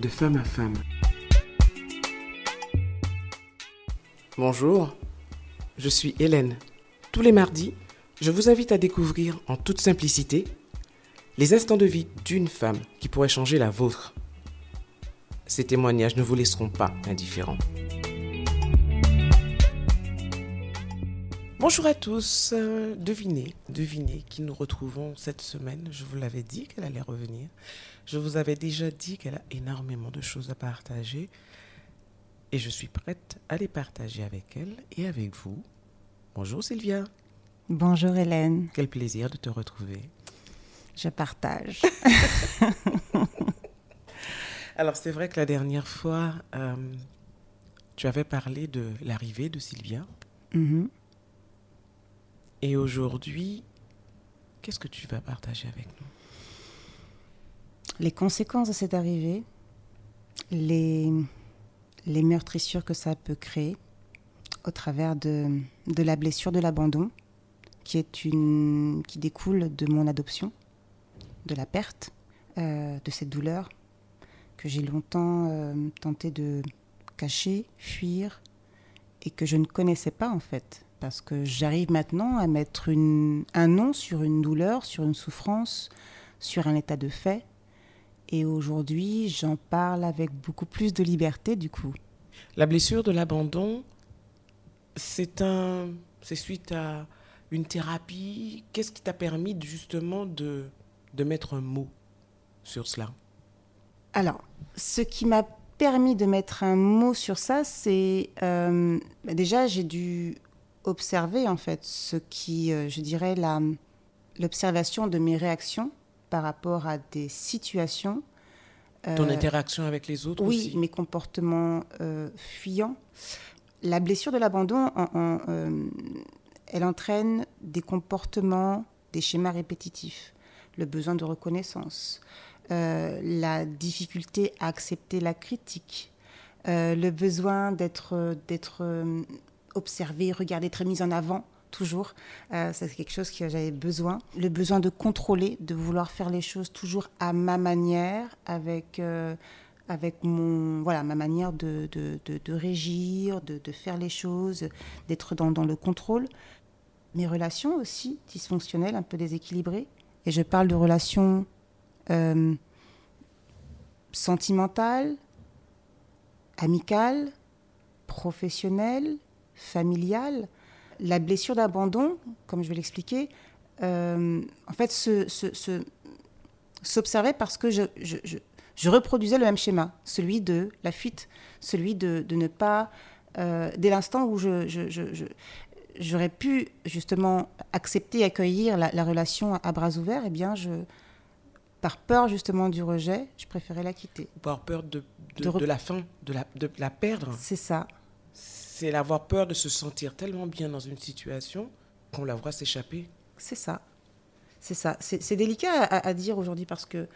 de femme à femme. Bonjour, je suis Hélène. Tous les mardis, je vous invite à découvrir en toute simplicité les instants de vie d'une femme qui pourrait changer la vôtre. Ces témoignages ne vous laisseront pas indifférents. Bonjour à tous. Euh, devinez, devinez qui nous retrouvons cette semaine. Je vous l'avais dit qu'elle allait revenir. Je vous avais déjà dit qu'elle a énormément de choses à partager. Et je suis prête à les partager avec elle et avec vous. Bonjour Sylvia. Bonjour Hélène. Quel plaisir de te retrouver. Je partage. Alors c'est vrai que la dernière fois, euh, tu avais parlé de l'arrivée de Sylvia. Mhm. Et aujourd'hui, qu'est-ce que tu vas partager avec nous? Les conséquences de cette arrivée, les, les meurtrissures que ça peut créer au travers de, de la blessure de l'abandon, qui, est une, qui découle de mon adoption, de la perte, euh, de cette douleur que j'ai longtemps euh, tenté de cacher, fuir, et que je ne connaissais pas en fait parce que j'arrive maintenant à mettre une, un nom sur une douleur, sur une souffrance, sur un état de fait. Et aujourd'hui, j'en parle avec beaucoup plus de liberté du coup. La blessure de l'abandon, c'est un, c'est suite à une thérapie. Qu'est-ce qui t'a permis justement de, de mettre un mot sur cela? Alors, ce qui m'a permis de mettre un mot sur ça, c'est euh, bah déjà j'ai dû observer en fait ce qui, euh, je dirais, la, l'observation de mes réactions par rapport à des situations. Ton interaction avec les autres Oui, aussi. mes comportements euh, fuyants. La blessure de l'abandon, en- en, euh, elle entraîne des comportements, des schémas répétitifs, le besoin de reconnaissance, euh, la difficulté à accepter la critique, euh, le besoin d'être, euh, observé, regardé, être mis en avant toujours. Euh, c'est quelque chose que j'avais besoin. Le besoin de contrôler, de vouloir faire les choses toujours à ma manière, avec, euh, avec mon, voilà, ma manière de, de, de, régir, de, de faire les choses, d'être dans, dans le contrôle. Mes relations aussi dysfonctionnelles, un peu déséquilibrées. Et je parle de relations euh, sentimentales, amicales, professionnelles, familiales. La blessure d'abandon, comme je vais l'expliquer, euh, en fait, se, se- se- s'observait parce que je, je, je- je reproduisais le même schéma, celui de la fuite, celui de, de ne pas, euh, dès l'instant où j'aurais pu justement accepter, accueillir la, la relation à, bras ouverts, eh bien, je, par peur justement du rejet, je préférais la quitter. Par peur de, de, de la fin, de la, de la perdre. C'est ça. C'est l'avoir peur de se sentir tellement bien dans une situation qu'on la voit s'échapper. C'est ça. C'est ça. C'est délicat à, dire aujourd'hui parce que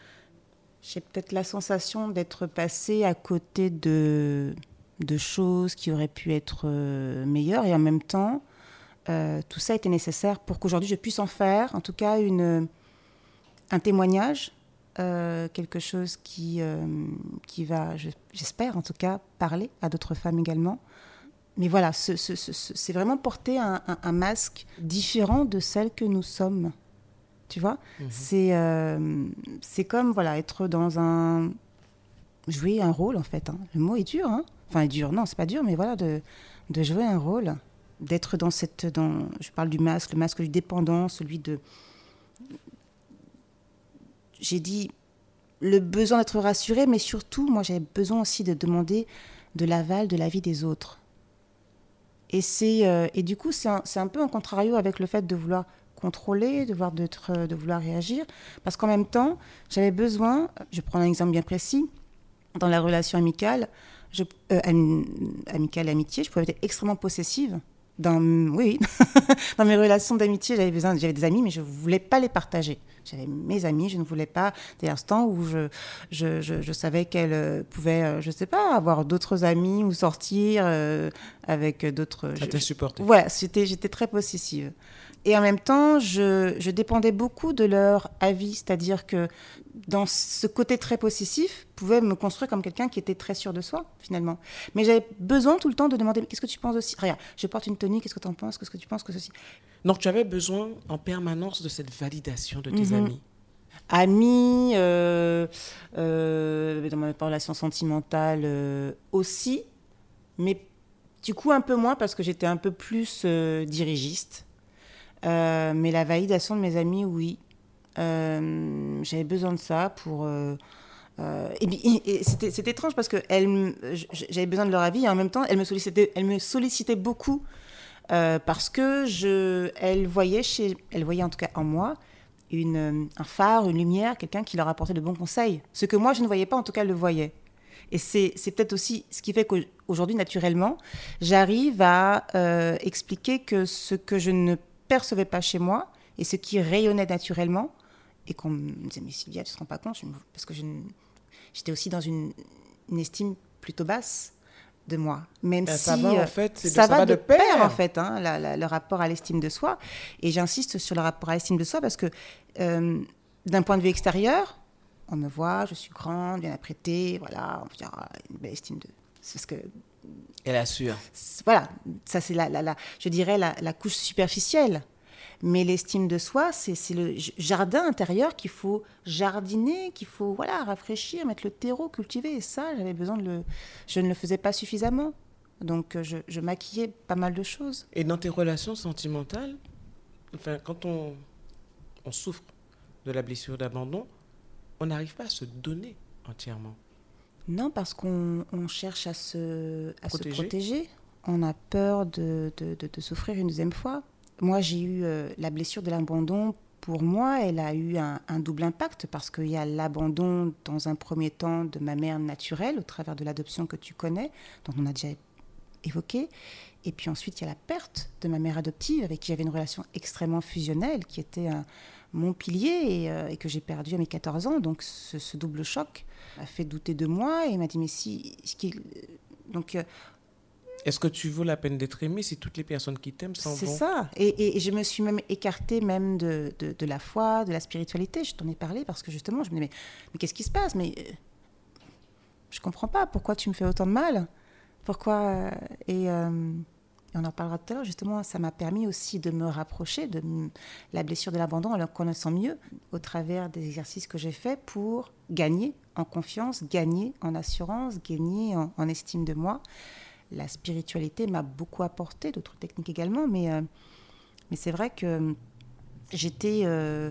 j'ai peut-être la sensation d'être passée à côté de, de choses qui auraient pu être euh, meilleures et en même temps, euh, tout ça était nécessaire pour qu'aujourd'hui je puisse en faire, en tout cas, une, un témoignage, euh, quelque chose qui, qui va, je- j'espère en tout cas, parler à d'autres femmes également. Mais voilà, ce- ce- ce- ce- c'est vraiment porter un, un- un masque différent de celle que nous sommes. Tu vois? C'est euh, c'est comme voilà, être dans un. jouer un rôle en fait. hein. Le mot est dur. Hein enfin, dur, non, c'est pas dur, mais voilà, de, de jouer un rôle. D'être dans cette. Dans, je parle du masque, le masque du dépendant, celui de. J'ai dit le besoin d'être rassuré, mais surtout, moi, j'avais besoin aussi de demander de l'aval de la vie des autres. Et, c'est, euh, et du coup, c'est un, un peu en contrario avec le fait de vouloir contrôler, de vouloir, d'être- de vouloir réagir. Parce qu'en même temps, j'avais besoin, je prends un exemple bien précis, dans la relation amicale, euh, am- amicale amitié, je pouvais être extrêmement possessive. Dans, oui, dans mes relations d'amitié, j'avais besoin, j'avais des amis, mais je ne voulais pas les partager. J'avais mes amis, je ne voulais pas des instants où je, je, je, je savais qu'elles euh, pouvaient, euh, je ne sais pas, avoir d'autres amis ou sortir euh, avec d'autres. Ça t'a supporté. voilà, j'étais très possessive. Et en même temps, je, je, dépendais beaucoup de leur avis, c'est-à-dire que dans ce côté très possessif, pouvait me construire comme quelqu'un qui était très sûr de soi, finalement. Mais j'avais besoin tout le temps de demander qu'est-ce que tu penses aussi Regarde, je porte une tenue, qu'est-ce que tu en penses? Qu'est-ce que tu penses que ceci? Donc tu avais besoin en permanence de cette validation de tes Mhm. amis? Amis, euh, euh, dans ma relation sentimentale euh, aussi, mais du coup un peu moins parce que j'étais un peu plus dirigiste. Euh, mais la validation de mes amis, oui. Euh, J'avais besoin de ça pour. euh, et, et c'était étrange parce que j'avais besoin de leur avis et en même temps, elles me sollicitaient, elles me sollicitaient beaucoup parce que je, elles voyaient chez, elles voyaient en tout cas en moi une, un phare, une lumière, quelqu'un qui leur apportait de bons conseils. Ce que moi je ne voyais pas, en tout cas, elles le voyaient. Et c'est peut-être aussi ce qui fait qu'aujourd'hui, naturellement, j'arrive à expliquer que ce que je ne percevais pas chez moi et ce qui rayonnait naturellement, et qu'on me disait, mais Sylvia, tu te rends pas compte, parce que j'étais aussi dans une, une estime plutôt basse de moi. Même Ben, si ça va, euh, en fait, c'est de- ça, ça va, va de de pair, pair. en fait, hein, la- la- le rapport à l'estime de soi. Et j'insiste sur le rapport à l'estime de soi parce que euh, d'un point de vue extérieur, on me voit, je suis grande, bien apprêtée, voilà, on peut dire ah, une belle estime de. C'est parce que Elle assure. voilà, ça c'est la, la, la- je dirais la, la couche superficielle. Mais l'estime de soi, c'est c'est le jardin intérieur qu'il faut jardiner, qu'il faut voilà rafraîchir, mettre le terreau, cultiver. Et ça, j'avais besoin de le. Je ne le faisais pas suffisamment. Donc euh, je, je maquillais pas mal de choses. Et dans tes relations sentimentales, enfin, quand on, on souffre de la blessure d'abandon, on n'arrive pas à se donner entièrement. Non, parce qu'on on cherche à se, à se Protéger. On a peur de, de, de- de souffrir une deuxième fois. Moi, j'ai eu euh, la blessure de l'abandon. Pour moi, elle a eu un, un double impact parce qu'il y a l'abandon dans un premier temps de ma mère naturelle au travers de l'adoption que tu connais, dont on a déjà évoqué. Et puis ensuite, il y a la perte de ma mère adoptive avec qui j'avais une relation extrêmement fusionnelle, qui était un- mon pilier et, euh, et que j'ai perdu à mes 14 ans. Donc ce, ce double choc m'a fait douter de moi et m'a dit mais si... Donc euh, Est-ce que tu vaux la peine d'être aimé si toutes les personnes qui t'aiment s'en c'est ça. Et, et- et je me suis même écartée même de, de, de la foi, de la spiritualité. Je t'en ai parlé parce que justement, je me disais, mais, mais qu'est-ce qui se passe? Mais euh, je comprends pas. Pourquoi tu me fais autant de mal? Pourquoi euh, et, et on en parlera tout à l'heure. Justement, ça m'a permis aussi de me rapprocher de la blessure de l'abandon en connaissant mieux au travers des exercices que j'ai faits pour gagner en confiance, gagner en assurance, gagner en, estime de moi. La spiritualité m'a beaucoup apporté, d'autres techniques également, mais, euh, c'est vrai que j'étais euh,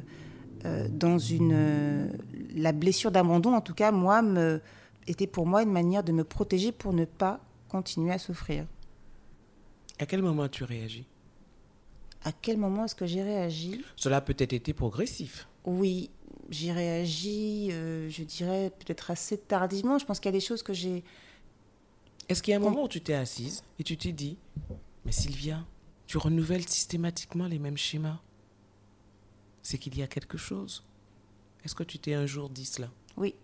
euh, dans une... la blessure d'abandon, en tout cas, moi, me, était pour moi une manière de me protéger pour ne pas continuer à souffrir. À quel moment as-tu réagi? À quel moment est-ce que j'ai réagi? Cela a peut-être été progressif. Oui, j'ai réagi, euh, je dirais, peut-être assez tardivement. Je pense qu'il y a des choses que j'ai... Est-ce qu'il y a un moment où tu t'es assise et tu t'es dit, mais Sylvia, tu renouvelles systématiquement les mêmes schémas C'est qu'il y a quelque chose. Est-ce que tu t'es un jour dit cela? Oui.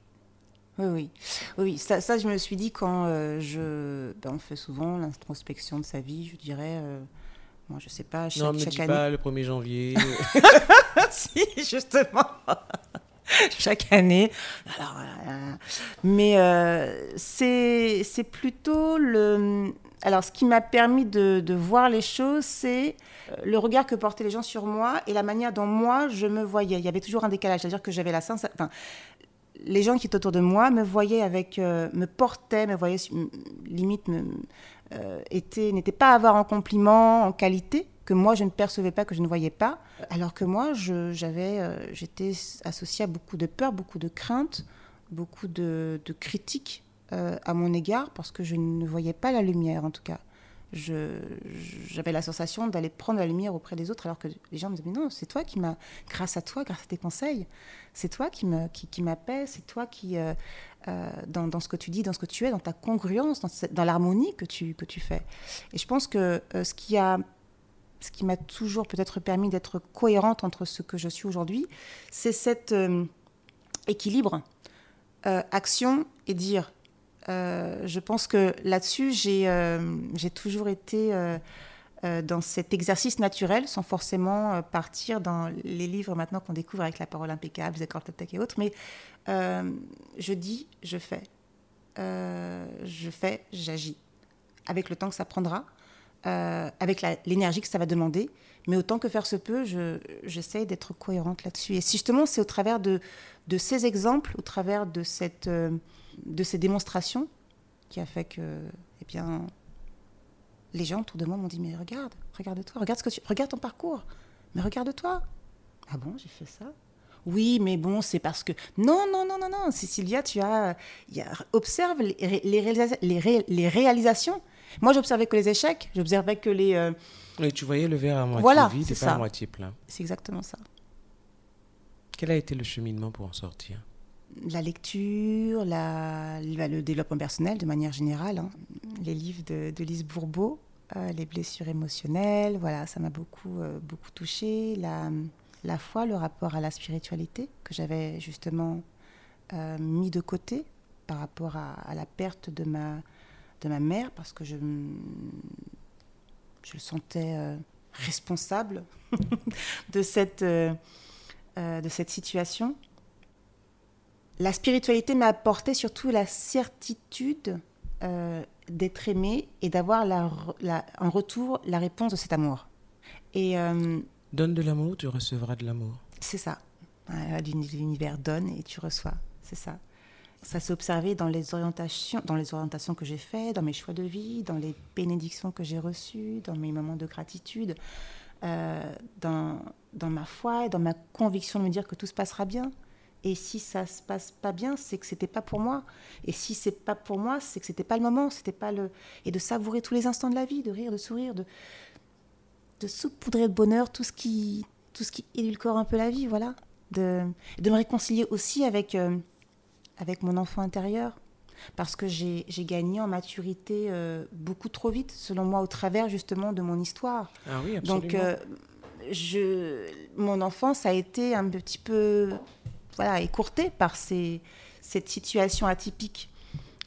Oui, oui. Oui, ça, ça, je me suis dit quand euh, je... ben, on fait souvent l'introspection de sa vie, je dirais... euh, moi, je sais pas, chaque, Non, me chaque dis année... pas le 1er janvier. si, justement. Chaque année. Alors, euh, mais euh, c'est c'est plutôt le. Alors, ce qui m'a permis de, de voir les choses, c'est le regard que portaient les gens sur moi et la manière dont moi je me voyais. Il y avait toujours un décalage, c'est-à-dire que j'avais la sensation. Enfin, les gens qui étaient autour de moi me voyaient avec, euh, me portaient, me voyaient limite, me, euh, étaient- n'étaient pas à avoir en compliment, en qualité que moi je ne percevais pas, que je ne voyais pas, alors que moi j'avais, euh, j'étais associée à beaucoup de peur, beaucoup de crainte, beaucoup de, de critiques à mon égard parce que je ne voyais pas la lumière en tout cas. J'avais la sensation d'aller prendre la lumière auprès des autres alors que les gens me disaient mais non c'est toi qui m'as grâce à toi grâce à tes conseils c'est toi qui me c'est toi qui euh, euh, dans, ce que tu dis dans ce que tu es dans ta congruence dans, l'harmonie que tu que tu fais et je pense que euh, ce qui a ce qui m'a toujours peut-être permis d'être cohérente entre ce que je suis aujourd'hui, c'est cet équilibre action et dire. Euh, je pense que là-dessus, j'ai euh, toujours été euh, dans cet exercice naturel sans forcément partir dans les livres maintenant qu'on découvre avec la parole impeccable, les accords et autres. Mais je dis, je fais. je fais, j'agis. Avec le temps que ça prendra, avec l'énergie que ça va demander. Mais autant que faire se peut, j'essaie d'être cohérente là-dessus. Et justement, c'est au travers de, ces exemples, au travers de, cette, de ces démonstrations, qui a fait que, eh bien, les gens autour de moi m'ont dit mais regarde, regarde-toi, regarde ce que tu, regarde ton parcours, mais regarde-toi. Ah bon, j'ai fait ça? Oui, mais bon, c'est parce que non, non, non, non, non, Cécilia, tu as, observe les, les, les, réalisations. Moi, j'observais que les échecs, j'observais que les. Euh, oui, tu voyais le verre à moitié vide et pas à moitié plein. C'est exactement ça. Quel a été le cheminement pour en sortir? La lecture, la, le développement personnel de manière générale, hein. les livres de, Lise Bourbeau, euh, les blessures émotionnelles, voilà, ça m'a beaucoup, euh, beaucoup touché. La, foi, le rapport à la spiritualité que j'avais justement euh, mis de côté par rapport à, la perte de ma, de mère, parce que je, le sentais responsable de cette situation la spiritualité m'a apporté surtout la certitude euh, d'être aimé et d'avoir la, en retour la réponse de cet amour. Et euh, donne de l'amour, tu recevras de l'amour. C'est ça. L'univers donne et tu reçois. C'est ça. Ça s'est observé dans les orientations, dans les orientations que j'ai faites, dans mes choix de vie, dans les bénédictions que j'ai reçues, dans mes moments de gratitude, euh, dans, dans ma foi et dans ma conviction de me dire que tout se passera bien. Et si ça se passe pas bien, c'est que c'était pas pour moi. Et si c'est pas pour moi, c'est que c'était pas le moment, c'était pas le et de savourer tous les instants de la vie, de rire, de sourire, de de saupoudrer de bonheur tout ce qui tout ce qui édulcore un peu la vie, voilà. De de me réconcilier aussi avec euh, avec mon enfant intérieur parce que j'ai gagné en maturité euh, beaucoup trop vite, selon moi, au travers justement de mon histoire. Ah oui, absolument. Donc, euh, je, mon enfance a été un petit peu voilà, écourté par cette situation atypique.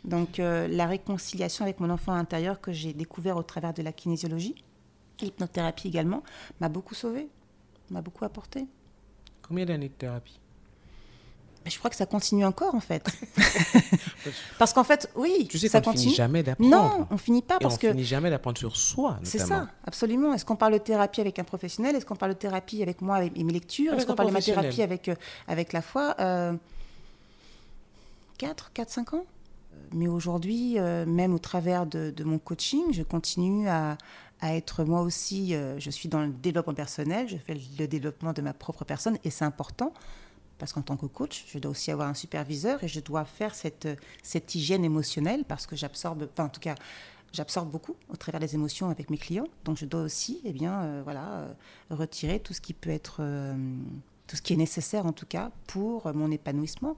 Donc euh, la réconciliation avec mon enfant intérieur que j'ai découvert au travers de la kinésiologie, l'hypnothérapie également, m'a beaucoup sauvé, m'a beaucoup apporté. Combien d'années de thérapie? Je crois que ça continue encore en fait. parce qu'en fait, oui, tu sais ça continue. finit jamais d'apprendre. Non, on finit pas parce on que. finit jamais d'apprendre sur soi. C'est ça, absolument. Est-ce qu'on parle de thérapie avec un professionnel? Est-ce qu'on parle de thérapie avec moi et mes lectures? Est-ce qu'on parle de ma thérapie avec, euh, avec la foi? 4, 4, 5 ans Mais aujourd'hui, euh, même au travers de, mon coaching, je continue à, à être moi aussi, euh, je suis dans le développement personnel, je fais le développement de ma propre personne et c'est important parce qu'en tant que coach, je dois aussi avoir un superviseur et je dois faire cette, cette hygiène émotionnelle parce que j'absorbe, enfin en tout cas, j'absorbe beaucoup au travers des émotions avec mes clients. Donc je dois aussi, eh bien, euh, voilà, euh, retirer tout ce qui peut être, euh, tout ce qui est nécessaire en tout cas pour mon épanouissement.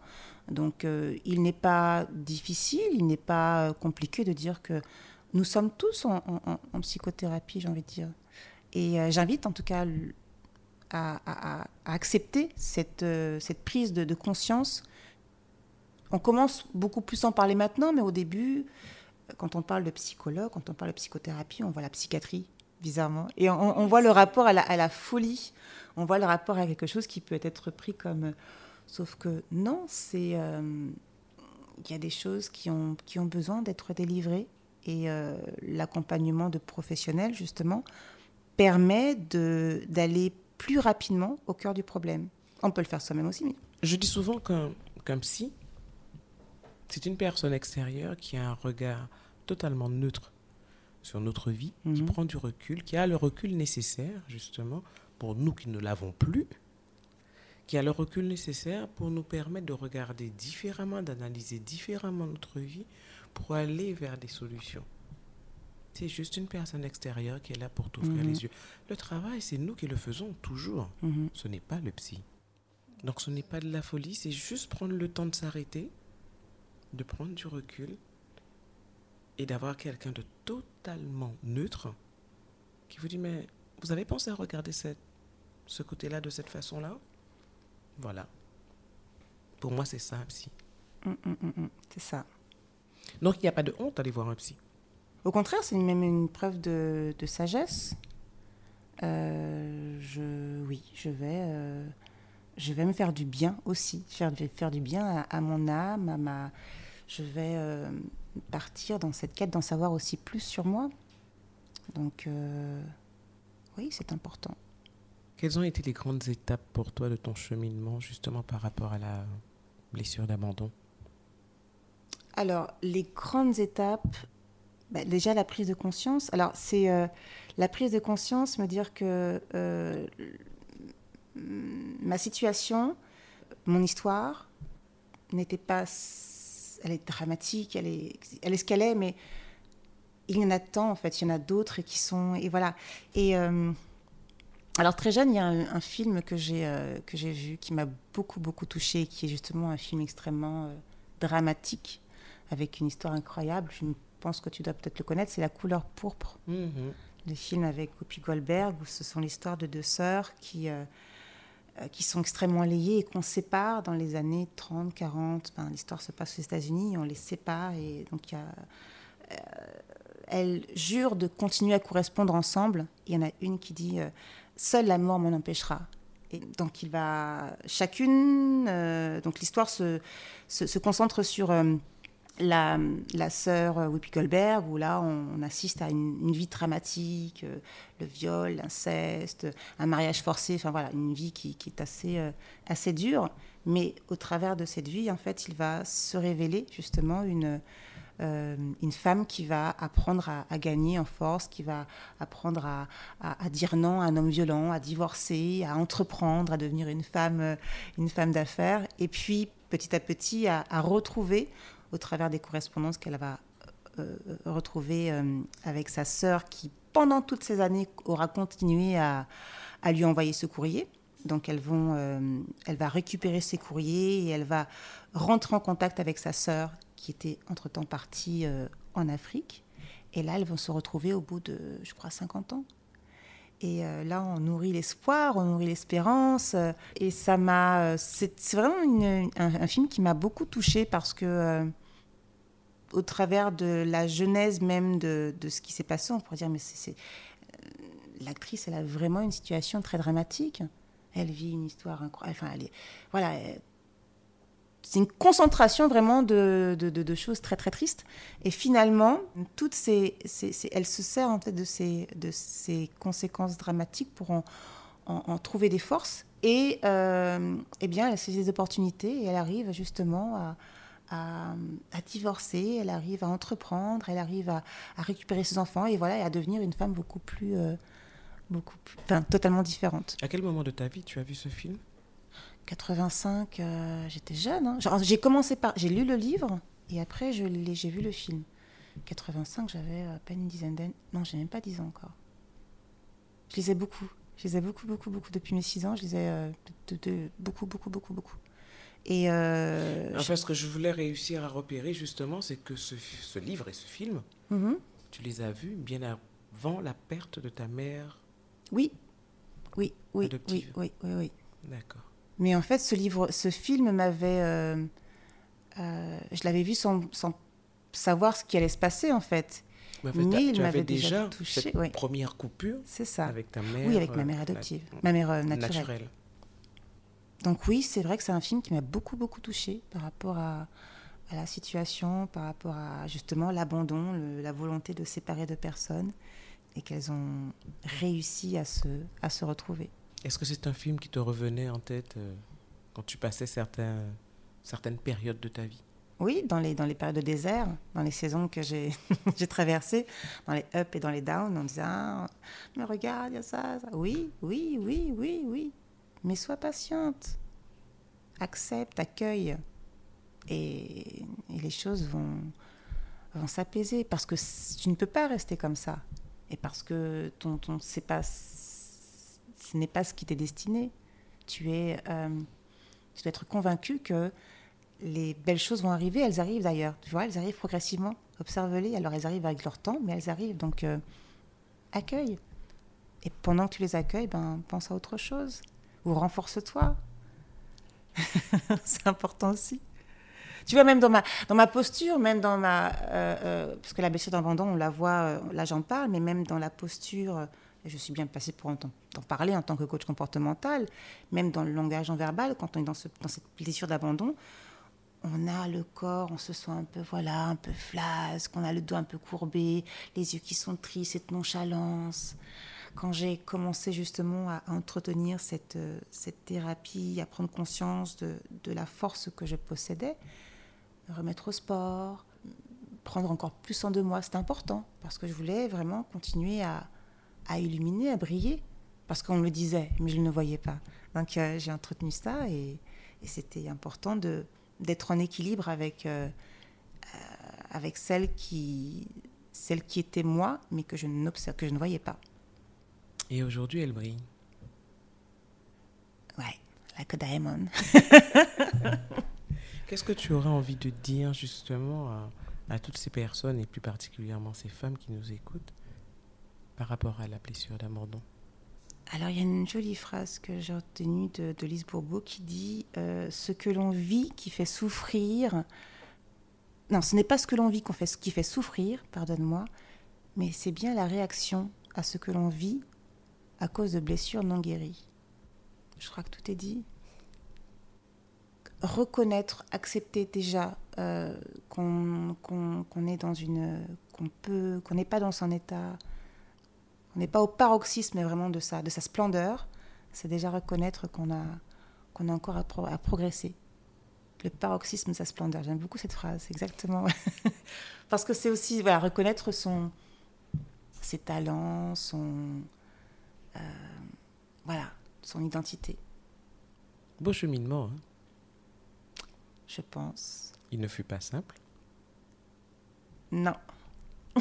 Donc il n'est pas difficile, il n'est pas compliqué de dire que nous sommes tous en, en psychothérapie, j'ai envie de dire. Et j'invite en tout cas à, accepter cette, euh, cette prise de, conscience. On commence beaucoup plus à en parler maintenant, mais au début, quand on parle de psychologue, quand on parle de psychothérapie, on voit la psychiatrie, bizarrement. Et on, voit le rapport à la, folie, on voit le rapport à quelque chose qui peut être pris comme... Sauf que non, c'est... Euh, il y a des choses qui ont, qui ont besoin d'être délivrées. Et euh, l'accompagnement de professionnels, justement, permet d'aller plus rapidement au cœur du problème. On peut le faire soi-même aussi. Mais... Je dis souvent qu'un psy, c'est une personne extérieure qui a un regard totalement neutre sur notre vie, qui mhm. prend du recul, qui a le recul nécessaire, justement, pour nous qui ne l'avons plus, qui a le recul nécessaire pour nous permettre de regarder différemment, d'analyser différemment notre vie, pour aller vers des solutions. C'est juste une personne extérieure qui est là pour t'ouvrir les mhm. yeux. Le travail, c'est nous qui le faisons toujours. Mhm. Ce n'est pas le psy. Donc ce n'est pas de la folie, c'est juste prendre le temps de s'arrêter, de prendre du recul et d'avoir quelqu'un de totalement neutre qui vous dit, mais vous avez pensé à regarder cette, ce côté-là de cette façon-là? Voilà. Pour moi, c'est ça, un psy. Mm, mm, mm, c'est ça. Donc, il n'y a pas de honte à aller voir un psy. Au contraire, c'est même une preuve de, de sagesse. Euh, je, oui, je vais, euh, je vais me faire du bien aussi. Je vais faire du bien à, mon âme, à ma. Je vais euh, partir dans cette quête d'en savoir aussi plus sur moi. Donc, oui, c'est important. Quelles ont été les grandes étapes pour toi de ton cheminement, justement par rapport à la blessure d'abandon? Alors, les grandes étapes, bah, déjà la prise de conscience. Alors, c'est euh, la prise de conscience, me dire que euh, ma situation, mon histoire, n'était pas. Elle est dramatique, elle est, elle est ce qu'elle est, mais il y en a tant, en fait. Il y en a d'autres qui sont. Et voilà. Et. Euh, alors très jeune, il y a un, film que j'ai que j'ai vu qui m'a beaucoup beaucoup touchée, qui est justement un film extrêmement dramatique avec une histoire incroyable. Je pense que tu dois peut-être le connaître, c'est La couleur pourpre. Mhm. Le film avec Whoopi Goldberg, où ce sont l'histoire de deux sœurs qui, euh, euh, qui sont extrêmement liées et qu'on sépare dans les années 30, 40. Enfin, l'histoire se passe aux États-Unis, on les sépare et donc y a, euh, elles jurent de continuer à correspondre ensemble. Il y en a une qui dit Seule la mort m'en empêchera. Et donc il va chacune. donc l'histoire se, se, se, concentre sur la, la sœur euh, Whoopi Goldberg, où là on, assiste à une, vie dramatique, euh, le viol, l'inceste, un mariage forcé, enfin voilà, une vie qui, est assez, euh, assez dure. Mais au travers de cette vie, en fait, il va se révéler justement une, une femme qui va apprendre à, gagner en force, qui va apprendre à, à, dire non à un homme violent, à divorcer, à entreprendre, à devenir une femme, une femme d'affaires, et puis petit à petit à, retrouver au travers des correspondances qu'elle va euh, retrouver euh, avec sa sœur qui, pendant toutes ces années, aura continué à, lui envoyer ce courrier. Donc euh, elle va récupérer ses courriers et elle va rentrer en contact avec sa sœur qui était entre-temps partie en Afrique. Et là, elles vont se retrouver au bout de, je crois, 50 ans. Et là, on nourrit l'espoir, on nourrit l'espérance. et ça m'a. C'est vraiment un, film qui m'a beaucoup touchée parce que au travers de la genèse même de, de ce qui s'est passé, on pourrait dire, mais c'est, euh, l'actrice, elle a vraiment une situation très dramatique. Elle vit une histoire incroyable. Enfin, elle est, voilà, c'est une concentration vraiment de, de, de, choses très très tristes. Et finalement, toutes ces, ces, elle se sert en fait de ces, de ces conséquences dramatiques pour en, trouver des forces. Et euh, eh bien, elle a des opportunités et elle arrive justement à, à, divorcer, elle arrive à entreprendre, elle arrive à, récupérer ses enfants et voilà, et à devenir une femme beaucoup plus, euh, beaucoup enfin, totalement différente. À quel moment de ta vie tu as vu ce film? 85, euh, j'étais jeune. Hein. J'ai commencé par, j'ai lu le livre et après je j'ai vu le film. 85, j'avais à peine une dizaine d'années. Non, j'ai même pas 10 ans encore. Je lisais beaucoup. Je lisais beaucoup, beaucoup, beaucoup. Depuis mes 6 ans, je lisais euh, de, beaucoup, beaucoup, beaucoup, beaucoup. Et euh, enfin, ce que je voulais réussir à repérer justement, c'est que ce, ce, livre et ce film, mhm. tu les as vus bien avant la perte de ta mère. Oui, oui, oui, oui, oui, oui, oui. D'accord. Mais en fait, ce livre, ce film m'avait, euh, euh, je l'avais vu sans, sans, savoir ce qui allait se passer en fait. Mais, il m'avait déjà, touché. Cette première coupure. C'est ça. Avec ta mère. Oui, avec ma mère adoptive, ma mère naturelle. naturelle. Donc oui, c'est vrai que c'est un film qui m'a beaucoup, beaucoup touchée par rapport à, la situation, par rapport à justement l'abandon, la volonté de séparer deux personnes et qu'elles ont réussi à se, à se retrouver. Est-ce que c'est un film qui te revenait en tête euh, quand tu passais certains, certaines périodes de ta vie? Oui, dans les, dans les périodes de désert, dans les saisons que j'ai traversées, dans les ups et dans les downs, on disait ah, mais regarde, il y a ça, ça. Oui, oui, oui, oui, oui. Mais sois patiente, accepte, accueille, et, les choses vont, vont s'apaiser parce que tu ne peux pas rester comme ça, et parce que ton, ton pas, ce n'est pas ce qui t'est destiné. Tu es, euh, tu dois être convaincu que les belles choses vont arriver. Elles arrivent d'ailleurs. Tu vois, elles arrivent progressivement. Observe-les. Alors elles arrivent avec leur temps, mais elles arrivent. Donc euh, accueille. Et pendant que tu les accueilles, ben pense à autre chose ou renforce-toi. c'est important aussi. Tu vois, même dans ma, dans ma posture, même dans ma. Euh, euh, parce que la blessure d'abandon, on la voit, là j'en parle, mais même dans la posture, je suis bien passée pour en, en, parler en tant que coach comportemental, même dans le langage non verbal, quand on est dans, ce, dans cette blessure d'abandon, on a le corps, on se sent un peu, voilà, un peu flasque, on a le dos un peu courbé, les yeux qui sont tristes, cette nonchalance. Quand j'ai commencé justement à, entretenir cette, cette thérapie, à prendre conscience de, de la force que je possédais, me remettre au sport, prendre encore plus soin de moi, c'était important parce que je voulais vraiment continuer à, à illuminer, à briller, parce qu'on me le disait, mais je ne le voyais pas. Donc euh, j'ai entretenu ça et, c'était important de d'être en équilibre avec, euh, euh, avec celle, qui, celle qui était moi, mais que je, que je ne voyais pas. Et aujourd'hui, elle brille. Ouais, like a diamond. Qu'est-ce que tu aurais envie de dire justement à, à, toutes ces personnes et plus particulièrement ces femmes qui nous écoutent par rapport à la blessure d'abandon alors, il y a une jolie phrase que j'ai retenue de, de Lise Bourbeau qui dit euh, Ce que l'on vit qui fait souffrir. Non, ce n'est pas ce que l'on vit fait, qui fait souffrir, pardonne-moi, mais c'est bien la réaction à ce que l'on vit à cause de blessures non guéries. Je crois que tout est dit. Reconnaître, accepter déjà euh, qu'on est dans une. qu'on peut. qu'on n'est pas dans son état on n'est pas au paroxysme vraiment de sa, de sa splendeur, c'est déjà reconnaître qu'on a, qu'on a encore à, progresser. Le paroxysme de sa splendeur, j'aime beaucoup cette phrase, exactement. Parce que c'est aussi voilà, reconnaître son, ses talents, son, euh, voilà, son identité. Beau cheminement. Hein Je pense. Il ne fut pas simple Non.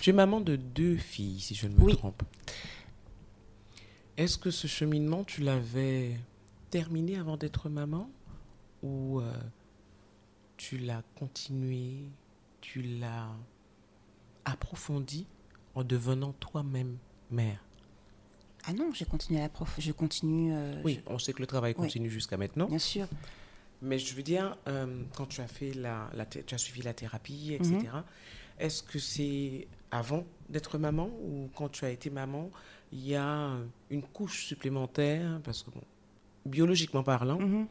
tu es maman de deux filles, si je ne me trompe. Est-ce que ce cheminement, tu l'avais terminé avant d'être maman? Ou euh, tu l'as continué, tu l'as approfondi en devenant toi-même? Mère Ah non, j'ai continué à prof... je continue. Euh, oui, on sait que le travail continue jusqu'à maintenant. Bien sûr. Mais je veux dire, euh, quand tu as fait la, tu as suivi la thérapie, etc. Mhm. Est-ce que c'est avant d'être maman ou quand tu as été maman, il y a une couche supplémentaire? Parce que biologiquement parlant, mhm.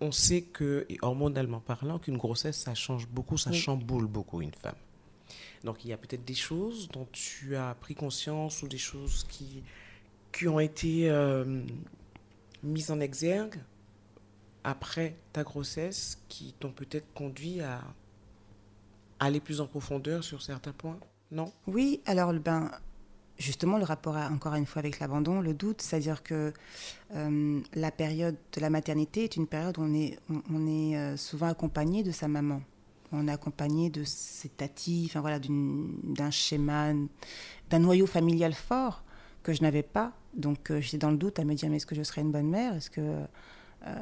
on sait que et hormonalement parlant qu'une grossesse ça change beaucoup, ça chamboule beaucoup une femme. Donc il y a peut-être des choses dont tu as pris conscience ou des choses qui qui ont été euh, mises en exergue après ta grossesse qui t'ont peut-être conduit à aller plus en profondeur sur certains points Non? Oui, alors ben, justement le rapport encore une fois avec l'abandon, le doute, c'est-à-dire que euh, la période de la maternité est une période où on est, on, est euh, souvent accompagné de sa maman. On est accompagné de ses tatis, enfin voilà, d'un schéma, d'un noyau familial fort que je n'avais pas. Donc euh, j'étais dans le doute à me dire mais est-ce que je serai une bonne mère? Est-ce que euh,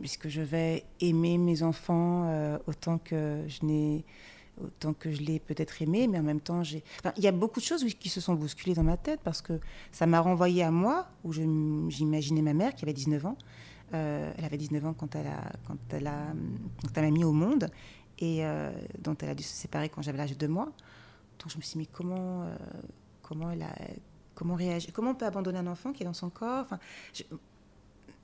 puisque je vais aimer mes enfants euh, autant que je n'ai autant que je l'ai peut-être aimé, mais en même temps, j'ai. il y a beaucoup de choses qui se sont bousculées dans ma tête parce que ça m'a renvoyé à moi, où j'imaginais ma mère qui avait 19 ans. Euh, elle avait 19 ans quand elle, a, quand, elle a, quand elle m'a mis au monde et dont elle a dû se séparer quand j'avais l'âge de deux mois. Donc je me suis dit, mais comment, comment elle. Comment réagir Comment on peut abandonner un enfant qui est dans son corps?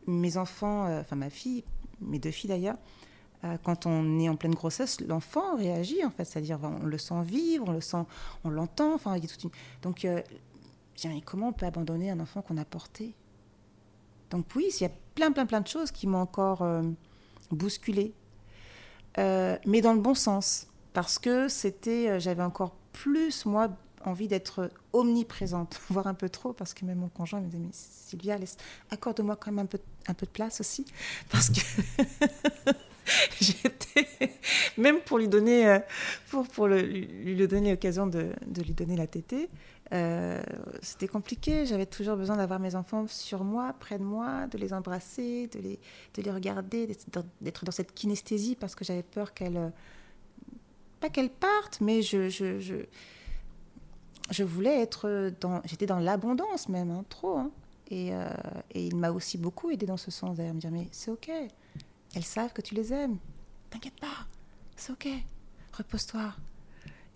Mes enfants, euh, enfin ma fille, mes deux filles d'ailleurs, euh, quand on est en pleine grossesse, l'enfant réagit en fait, c'est-à-dire on le sent vivre, on le sent, on l'entend, enfin il y a toute. Donc, euh, comment on peut abandonner un enfant qu'on a porté? Donc oui, il y a plein, plein, plein de choses qui m'ont encore bousculé, mais dans le bon sens, parce que c'était, j'avais encore plus moi envie d'être omniprésente, voire un peu trop, parce que même mon conjoint me disait, mais Sylvia, accorde-moi quand même un peu, un peu de place aussi, parce que j'étais, même pour lui donner, euh, pour, lui donner l'occasion de, lui donner la tétée, euh, c'était compliqué. J'avais toujours besoin d'avoir mes enfants sur moi, près de moi, de les embrasser, de les, de les regarder, d'être dans, cette kinesthésie, parce que j'avais peur qu'elles, pas qu'elles partent, mais je, voulais être dans, j'étais dans l'abondance même, hein, trop. Hein. Et, euh, et, il m'a aussi beaucoup aidé dans ce sens, d'ailleurs, me dire, mais c'est OK. Elles savent que tu les aimes. T'inquiète pas, c'est ok, repose-toi.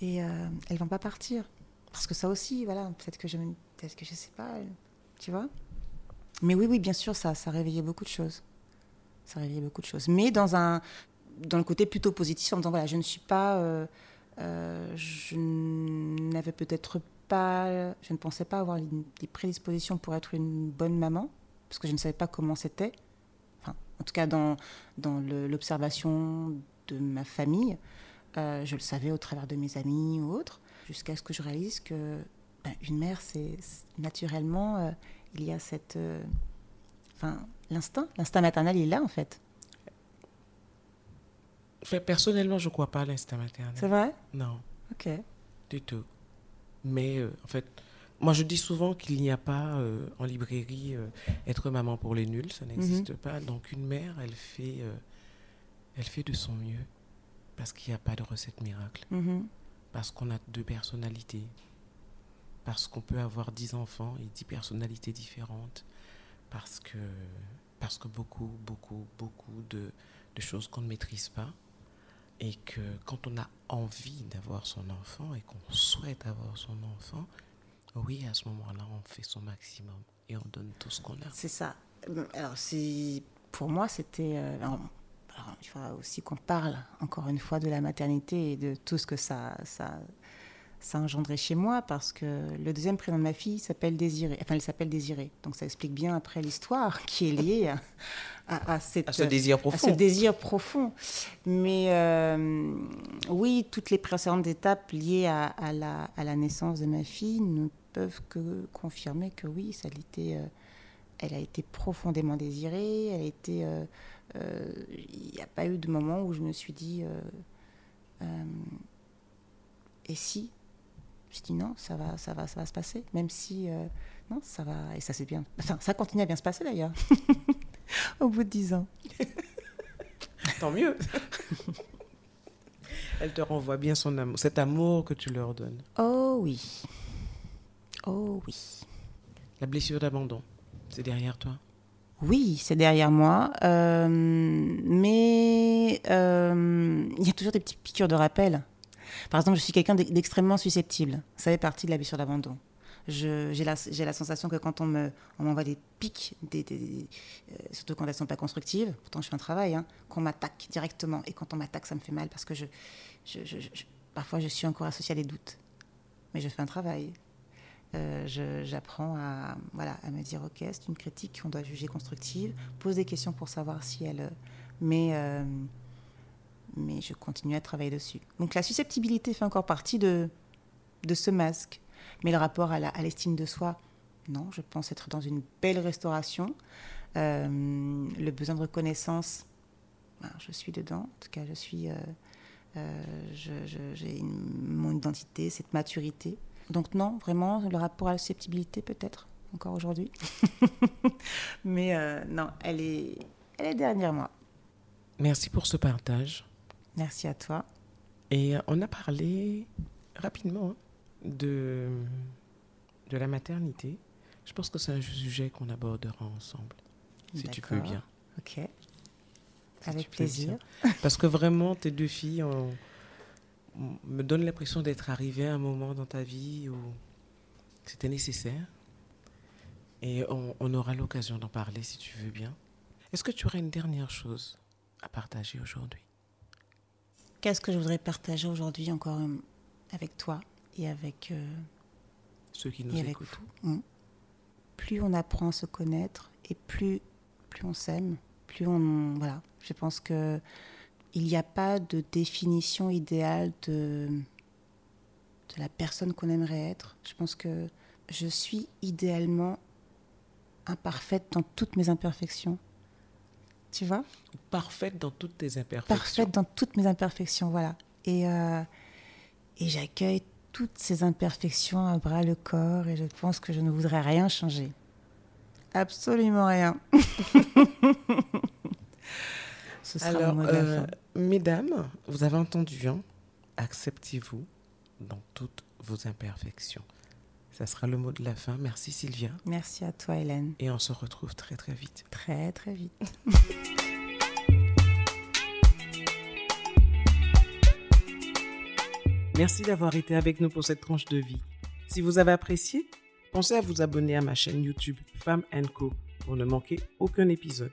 Et euh, elles vont pas partir. Parce que ça aussi, voilà, peut-être que je peut-être que je sais pas, tu vois. Mais oui, oui, bien sûr, ça, ça réveillait beaucoup de choses. Ça réveillait beaucoup de choses. Mais dans un, dans le côté plutôt positif, en me disant voilà, je ne suis pas, euh, euh, je n'avais peut-être pas, je ne pensais pas avoir des prédispositions pour être une bonne maman, parce que je ne savais pas comment c'était. En tout cas, dans, dans l'observation de ma famille, euh, je le savais au travers de mes amis ou autres, jusqu'à ce que je réalise que ben, une mère, c'est naturellement, il y a cette, enfin, l'instinct, l'instinct maternel, il est là en fait. Personnellement, je ne crois pas à l'instinct maternel. C'est vrai? Non. Ok. Du tout. Mais euh, en fait, moi je dis souvent qu'il n'y a pas euh, en librairie euh, être maman pour les nuls, ça n'existe mhm. pas. Donc une mère, elle fait, elle fait de son mieux parce qu'il n'y a pas de recette miracle. Mhm. Parce qu'on a deux personnalités. Parce qu'on peut avoir dix enfants et dix personnalités différentes. Parce que, parce que beaucoup, beaucoup, beaucoup de, de choses qu'on ne maîtrise pas et que quand on a envie d'avoir son enfant et qu'on souhaite avoir son enfant, oui, à ce moment-là, on fait son maximum et on donne tout ce qu'on a. C'est ça. Alors, pour moi, c'était. Euh, il faudra aussi qu'on parle encore une fois de la maternité et de tout ce que ça, ça, ça a engendré chez moi parce que le deuxième prénom de ma fille s'appelle Désiré. Enfin, elle s'appelle Désiré. Donc ça explique bien après l'histoire qui est liée à, à, cette, ce désir profond. ce désir profond. Mais euh, oui, toutes les précédentes étapes liées à, la, à, la, naissance de ma fille ne peuvent que confirmer que oui, ça euh, elle a été profondément désirée. Elle a été, euh, il n'y a pas eu de moment où je me suis dit et si? Je dis non, ça va, ça va, ça va se passer, même si euh, non, ça va et ça c'est bien. Enfin, ça continue à bien se passer d'ailleurs. Au bout de dix ans. Tant mieux. Elle te renvoie bien son amour, cet amour que tu leur donnes. Oh oui. Oh oui. La blessure d'abandon, c'est derrière toi? Oui, c'est derrière moi. Euh, mais euh, il y a toujours des petites piqûres de rappel. Par exemple, je suis quelqu'un d'extrêmement susceptible. Ça fait partie de la blessure d'abandon. J'ai la, la, sensation que quand on m'envoie des pics, des, euh, surtout quand elles ne sont pas constructives, pourtant je fais un travail, hein, qu'on m'attaque directement. Et quand on m'attaque, ça me fait mal parce que je, parfois je suis encore associée à des doutes. Mais je fais un travail. Euh, j'apprends à, voilà, à me dire, ok, c'est une critique qu'on doit juger constructive, pose des questions pour savoir si elle... met mais je continue à travailler dessus. Donc la susceptibilité fait encore partie de, de ce masque. Mais le rapport à l'estime de soi, non, je pense être dans une belle restauration. Euh, le besoin de reconnaissance, ben, je suis dedans. En tout cas, je suis, euh, euh, j'ai mon identité, cette maturité. Donc non, vraiment, le rapport à la susceptibilité peut-être encore aujourd'hui. Mais non, elle est, elle est derrière moi. Merci pour ce partage. Merci à toi. Et euh, on a parlé rapidement hein, de, de la maternité. Je pense que c'est un sujet qu'on abordera ensemble, si tu peux bien. Ok. Avec plaisir. Parce que vraiment, tes deux filles me donnent l'impression d'être arrivées à un moment dans ta vie où c'était nécessaire. Et on, on aura l'occasion d'en parler si tu veux bien. Est-ce que tu aurais une dernière chose à partager aujourd'hui? Qu'est-ce que je voudrais partager aujourd'hui encore euh, avec toi et avec euh, ceux qui nous écoutent mm. Plus on apprend à se connaître et plus, plus on s'aime, plus on. Voilà. Je pense que il n'y a pas de définition idéale de, de la personne qu'on aimerait être. Je pense que je suis idéalement imparfaite dans toutes mes imperfections tu vois? Parfaite dans toutes tes imperfections. Parfaite dans toutes mes imperfections, voilà. Et, euh, et j'accueille toutes ces imperfections à bras le corps et je pense que je ne voudrais rien changer. Absolument rien. Ce sera Alors, euh, mesdames, vous avez entendu, hein, acceptez-vous dans toutes vos imperfections. Ça sera le mot de la fin. Merci Sylvia. Merci à toi Hélène. Et on se retrouve très très vite. Très très vite. Merci d'avoir été avec nous pour cette tranche de vie. Si vous avez apprécié, pensez à vous abonner à ma chaîne YouTube Femme Co pour ne manquer aucun épisode.